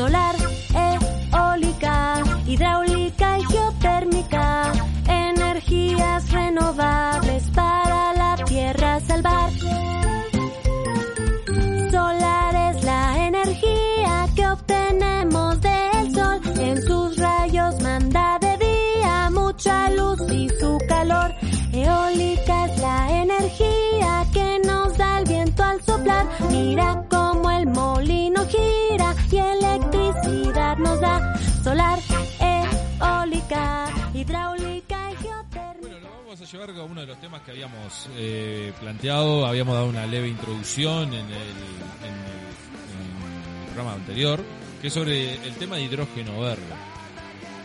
solar, eólica, hidráulica y geotérmica, energías renovables para la tierra salvar. Solar es la energía que obtenemos del sol, en sus rayos manda de día mucha luz y su calor. Eólica es la energía que nos da el viento al soplar. Mira uno de los temas que habíamos eh, planteado, habíamos dado una leve introducción en el, en el- en el programa anterior, que es sobre el tema de hidrógeno verde,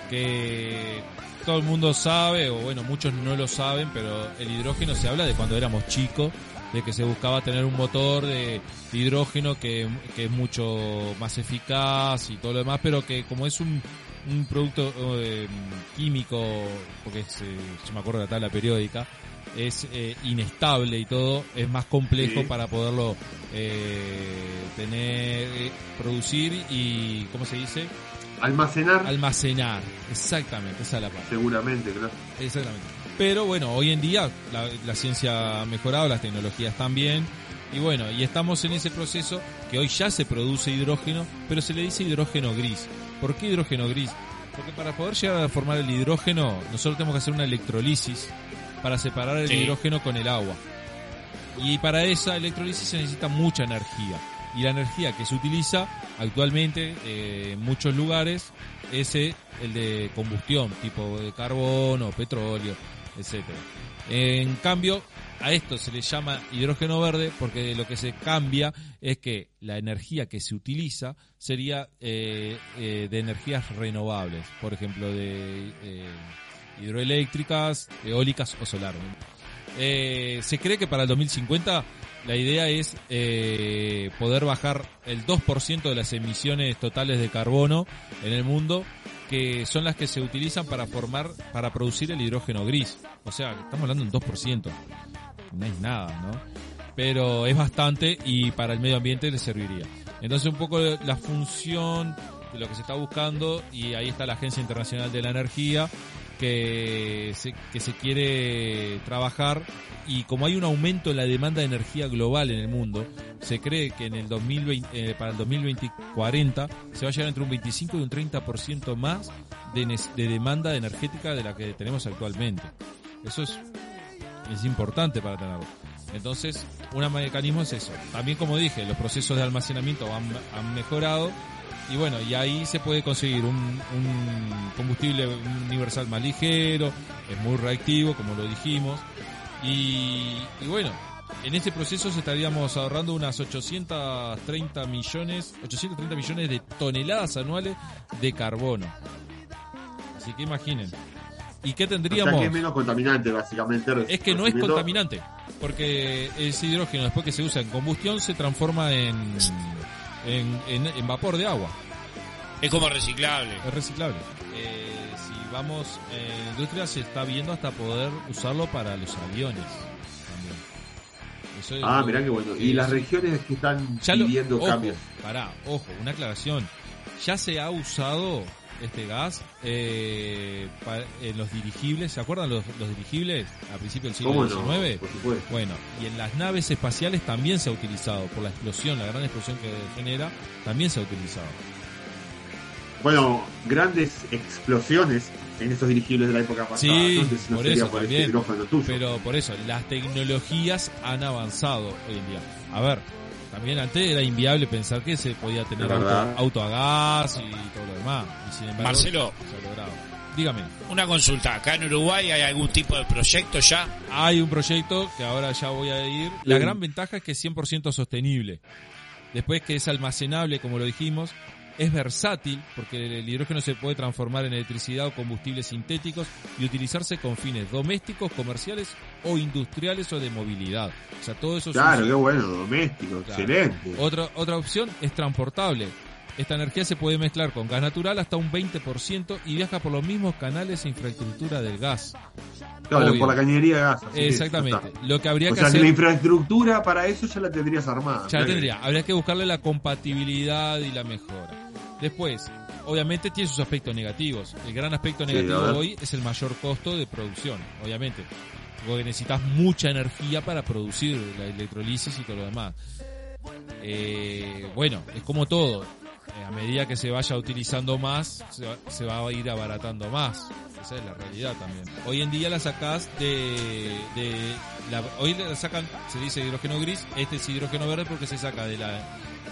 que todo el mundo sabe, o bueno, muchos no lo saben, pero el hidrógeno se habla de cuando éramos chicos, de que se buscaba tener un motor de, de hidrógeno que, que es mucho más eficaz y todo lo demás, pero que como es un, un producto eh, químico, porque es, eh, yo me acuerdo de la tabla periódica, es eh, inestable y todo, es más complejo Sí. para poderlo eh, tener, eh, producir y, ¿cómo se dice? Almacenar, Almacenar. Exactamente, esa es la palabra. seguramente, claro. Exactamente. Pero bueno, hoy en día la, la ciencia ha mejorado, las tecnologías también. Y bueno, y estamos en ese proceso que hoy ya se produce hidrógeno, pero se le dice hidrógeno gris. ¿Por qué hidrógeno gris? Porque para poder llegar a formar el hidrógeno, nosotros tenemos que hacer una electrolisis para separar el Sí. hidrógeno con el agua. Y para esa electrolisis se necesita mucha energía. Y la energía que se utiliza actualmente eh, en muchos lugares es el de combustión, tipo de carbono, petróleo, etcétera. En cambio, a esto se le llama hidrógeno verde porque lo que se cambia es que la energía que se utiliza sería eh, eh, de energías renovables, por ejemplo, de eh, hidroeléctricas, eólicas o solar. Se cree que para el 2050 la idea es poder bajar el 2% de las emisiones totales de carbono en el mundo, que son las que se utilizan para formar, para producir el hidrógeno gris. O sea, estamos hablando de un 2%. No es nada, ¿no? Pero es bastante y para el medio ambiente le serviría. Entonces un poco la función de lo que se está buscando y ahí está la Agencia Internacional de la Energía que se, que se quiere trabajar y como hay un aumento en la demanda de energía global en el mundo, se cree que en el 2020, eh, para el 2040 se va a llegar entre un 25 y un 30% más de, de demanda energética de la que tenemos actualmente. Eso es, es importante para tenerlo. Entonces, un mecanismo es eso. También, como dije, los procesos de almacenamiento han mejorado y bueno, y ahí se puede conseguir un, un combustible universal más ligero, es muy reactivo, como lo dijimos. Y, y bueno, en ese proceso se estaríamos ahorrando unas 830 millones, 830 millones de toneladas anuales de carbono. Así que imaginen. ¿Y qué O sea tendríamos? que es menos contaminante, básicamente. Es que no es contaminante, porque ese hidrógeno después que se usa en combustión se transforma en, en, en- en vapor de agua, Es como reciclable. es reciclable. Eh, si vamos, en industria se está viendo hasta poder usarlo para los aviones. también. Eso es Ah, mirá qué bueno. que Y es- las regiones que están ya lo, pidiendo ojo, cambios. pará, ojo, una aclaración. Ya se ha usado este gas eh, pa- en los dirigibles, ¿se acuerdan los, los dirigibles a principios del siglo ¿Cómo no? XIX? Por supuesto. Bueno, y en las naves espaciales también se ha utilizado, por la explosión, la gran explosión que genera, también se ha utilizado. Bueno, grandes explosiones en estos dirigibles de la época pasada. Sí, Entonces no por eso por también. este tuyo. Pero por eso, las tecnologías han avanzado hoy en día. A ver, también antes era inviable pensar que se podía tener auto, auto a gas y todo lo demás. Y sin embargo, Marcelo. se ha logrado. Dígame, Una consulta. ¿Acá en Uruguay hay algún tipo de proyecto ya? hay un proyecto que ahora ya voy a ir. La Sí. gran ventaja es que es 100% sostenible. Después que es almacenable, como lo dijimos, es versátil porque el hidrógeno se puede transformar en electricidad o combustibles sintéticos y utilizarse con fines domésticos, comerciales o industriales o de movilidad. O sea, todo eso es Claro, qué bueno, doméstico, Claro. excelente. Otra, otra opción es transportable. Esta energía se puede mezclar con gas natural hasta un 20% y viaja por los mismos canales e infraestructura del gas. Claro, obvio. por la cañería de gas. que Exactamente. Lo que habría O que sea, que hacer... la infraestructura para eso ya la tendrías armada. Ya la tendría. Habría que buscarle la compatibilidad y la mejora. Después, obviamente tiene sus aspectos negativos. El gran aspecto negativo hoy es el mayor costo de producción, obviamente. Porque necesitas mucha energía para producir la electrolisis y todo lo demás. Eh, bueno, es como todo. Eh, a medida que se vaya utilizando más, se va, se va a ir abaratando más. Esa es la realidad también. Hoy en día la sacás de, de la, hoy la sacan, se dice hidrógeno gris, este es hidrógeno verde porque se saca de la,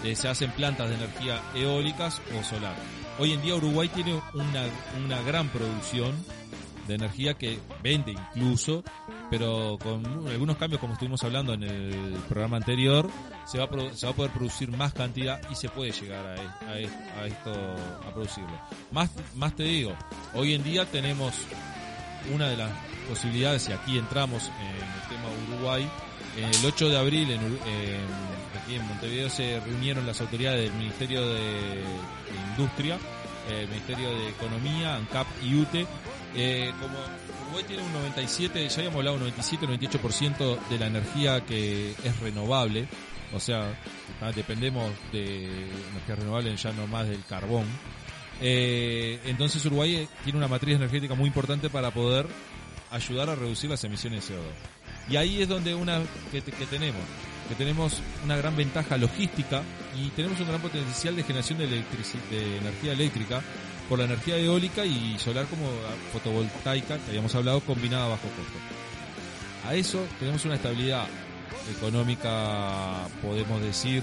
de- se hacen plantas de energía eólicas o solar. Hoy en día Uruguay tiene una, una gran producción de energía que vende incluso, pero con algunos cambios como estuvimos hablando en el programa anterior, se va a, poder producir más cantidad y se puede llegar a, e- e- a esto, a producirlo. Más, más te digo, hoy en día tenemos una de las posibilidades, y aquí entramos en el tema Uruguay, el 8 de abril en, en- aquí en Montevideo se reunieron las autoridades del Ministerio de, Industria, eh, el Ministerio de Economía, ANCAP y UTE. Eh, como Uruguay tiene un 97, ya habíamos hablado, un 97-98% de la energía que es renovable, o sea, ah, dependemos de energía renovable ya no más del carbón. Eh, entonces Uruguay eh, tiene una matriz energética muy importante para poder ayudar a reducir las emisiones de CO2. Y ahí es donde una que, que tenemos, que tenemos una gran ventaja logística y tenemos un gran potencial de generación de, de energía eléctrica por la energía eólica y solar como fotovoltaica que habíamos hablado combinada bajo costo. A eso tenemos una estabilidad económica, podemos decir,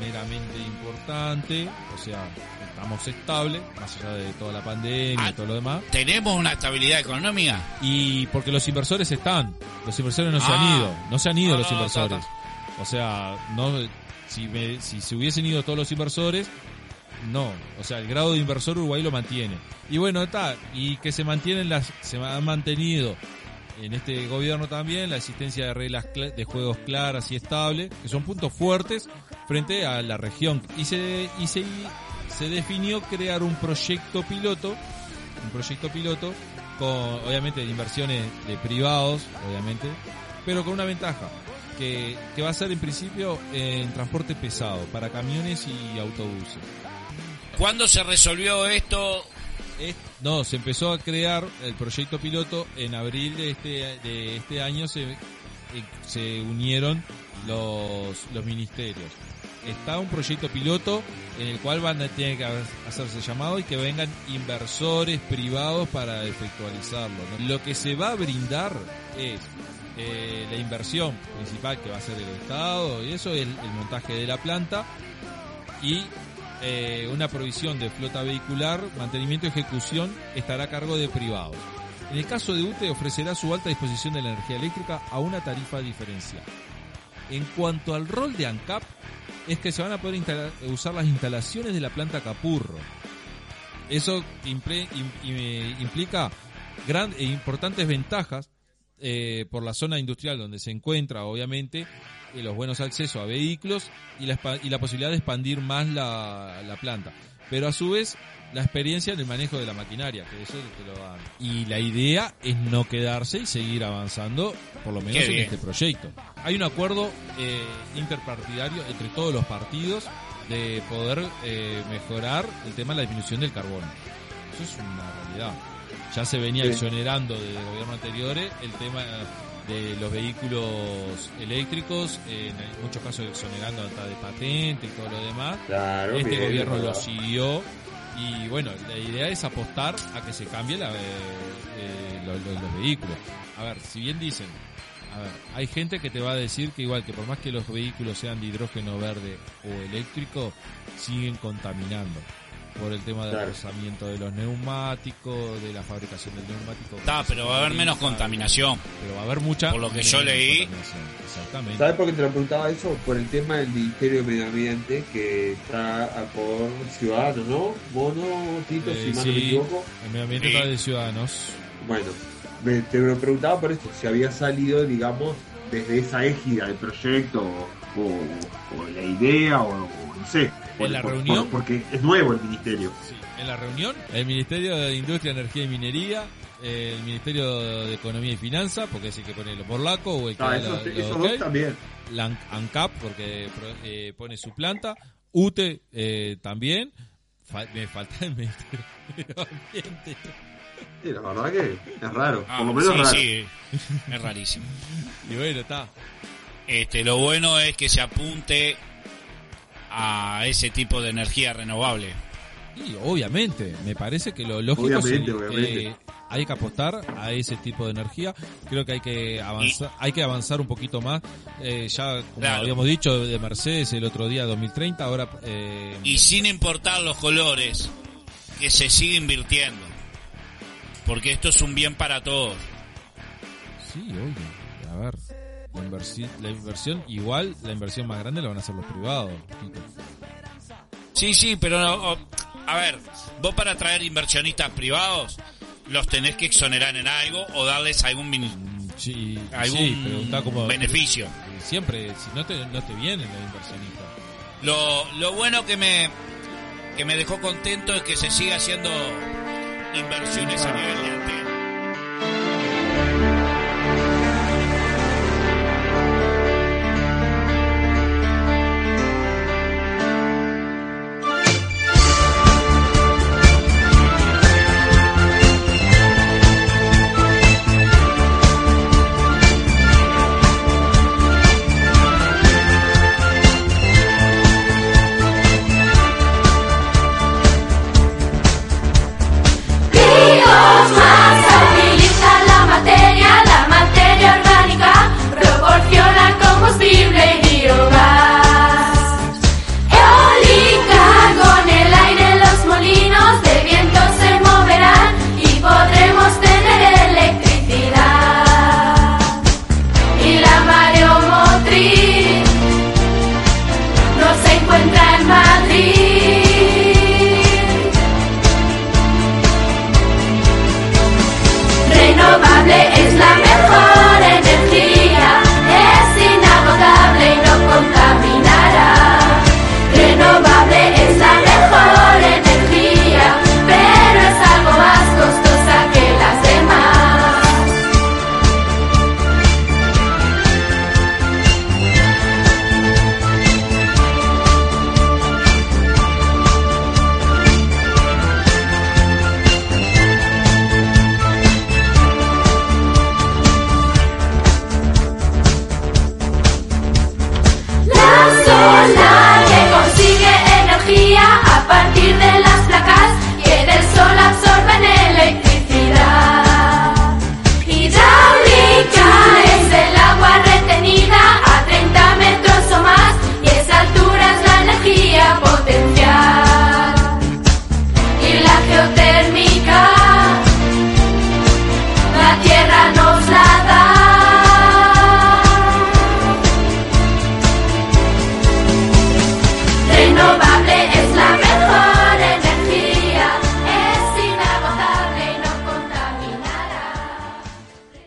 meramente importante, o sea, estamos estables, más allá de toda la pandemia y Ah. todo lo demás. ¿Tenemos una estabilidad económica? Y porque los inversores están, los inversores no se han Ah. ido, no se han ido No, los no, no, inversores. O sea, no, si, me- si se hubiesen ido todos los inversores, no. O sea, el grado de inversor Uruguay lo mantiene. Y bueno, está, y que se mantienen las, se han mantenido en este gobierno también la existencia de reglas de juegos claras y estables, que son puntos fuertes frente a la región. Y se, y se, se definió crear un proyecto piloto, un proyecto piloto con obviamente de inversiones de privados, obviamente, pero con una ventaja, que, que va a ser en principio en transporte pesado, para camiones y autobuses. ¿Cuándo se resolvió esto? Es- no, se empezó a crear el proyecto piloto en abril de este, de este año se, eh, se unieron los, los ministerios. Está un proyecto piloto en el cual van a tener que hacerse llamado y que vengan inversores privados para efectualizarlo. Lo que se va a brindar es eh, la inversión principal que va a ser el Estado y eso es el, el montaje de la planta y eh, una provisión de flota vehicular, mantenimiento y ejecución estará a cargo de privados. En el caso de UTE ofrecerá su alta disposición de la energía eléctrica a una tarifa diferencial. En cuanto al rol de ANCAP, es que se van a poder usar las instalaciones de la planta Capurro. Eso im- implica gran, e importantes ventajas eh, por la zona industrial donde se encuentra, obviamente, eh, los buenos accesos a vehículos y la, y la posibilidad de expandir más la planta. Pero a su vez, la experiencia en el manejo de la maquinaria, que eso te lo dan. Y la idea es no quedarse y seguir avanzando, por lo menos en este proyecto. Hay un acuerdo eh, interpartidario entre todos los partidos de poder eh, mejorar el tema de la disminución del carbono. Eso es una realidad. Ya se venía Sí. exonerando desde gobiernos anteriores el tema de los vehículos eléctricos, en muchos casos exonerando hasta de patente y todo lo demás. Claro, Este bien, gobierno lo siguió y bueno, la idea es apostar a que se cambie la, eh, eh, lo- lo- los vehículos. A ver, si bien dicen, a ver, hay gente que te va a decir que igual que por más que los vehículos sean de hidrógeno verde o eléctrico, siguen contaminando por el tema del Claro. rozamiento de los neumáticos, de la fabricación del neumático. Está, pero va a haber menos contaminación. Pero va a haber mucha Por lo que yo leí. Exactamente. ¿Sabes por qué te lo preguntaba eso? Por el tema del Ministerio de Medio Ambiente que está a por Ciudadanos, ¿no? Mono, Tito, Eh, si mal no me equivoco. El medio ambiente Sí. está de ciudadanos. Bueno, me- te lo preguntaba por eso, si había salido, digamos, desde esa égida del proyecto o, o- o la idea o, o no sé. En la reunión- porque es nuevo el ministerio. Sí, en la reunión, el Ministerio de Industria, Energía y Minería, el Ministerio de Economía y Finanzas, porque es el que pone lo porlaco, o el que Ah, esos, la- esos dos también. la An- ANCAP, porque eh, pone su planta, UTE eh, también, Fa- me falta el medio ambiente. Sí, la verdad que es raro. Ah, por lo menos sí, raro. sí, es rarísimo. Y bueno, está. Este, lo bueno es que se apunte a ese tipo de energía renovable. Y obviamente, me parece que lo lógico Obviamente, sería- obviamente. eh, hay que apostar a ese tipo de energía. Creo que hay que avanzar, hay que avanzar un poquito más. Eh, ya, como Claro. habíamos dicho, de Mercedes el otro día 2030, ahora eh, Y sin importar los colores, que se siga invirtiendo. Porque esto es un bien para todos. sí, oye, a ver, la inversión, la inversión igual, la inversión más grande la van a hacer los privados. Sí, sí, pero no, a ver, vos para traer inversionistas privados los tenés que exonerar en algo o darles algún Sí, algún sí, como beneficio. siempre, si no te, no te vienen los inversionistas. Lo, lo bueno que me que me dejó contento es que se siga haciendo inversiones a nivel de.